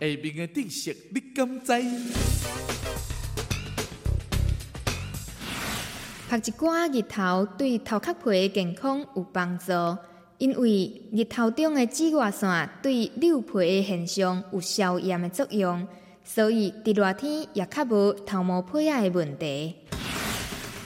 下面的知识你敢知？晒一寡日头对头壳皮的健康有帮助，因为日头中的紫外线对溜皮的现象有消炎的作用，所以伫热天也较无头毛皮啊的问题。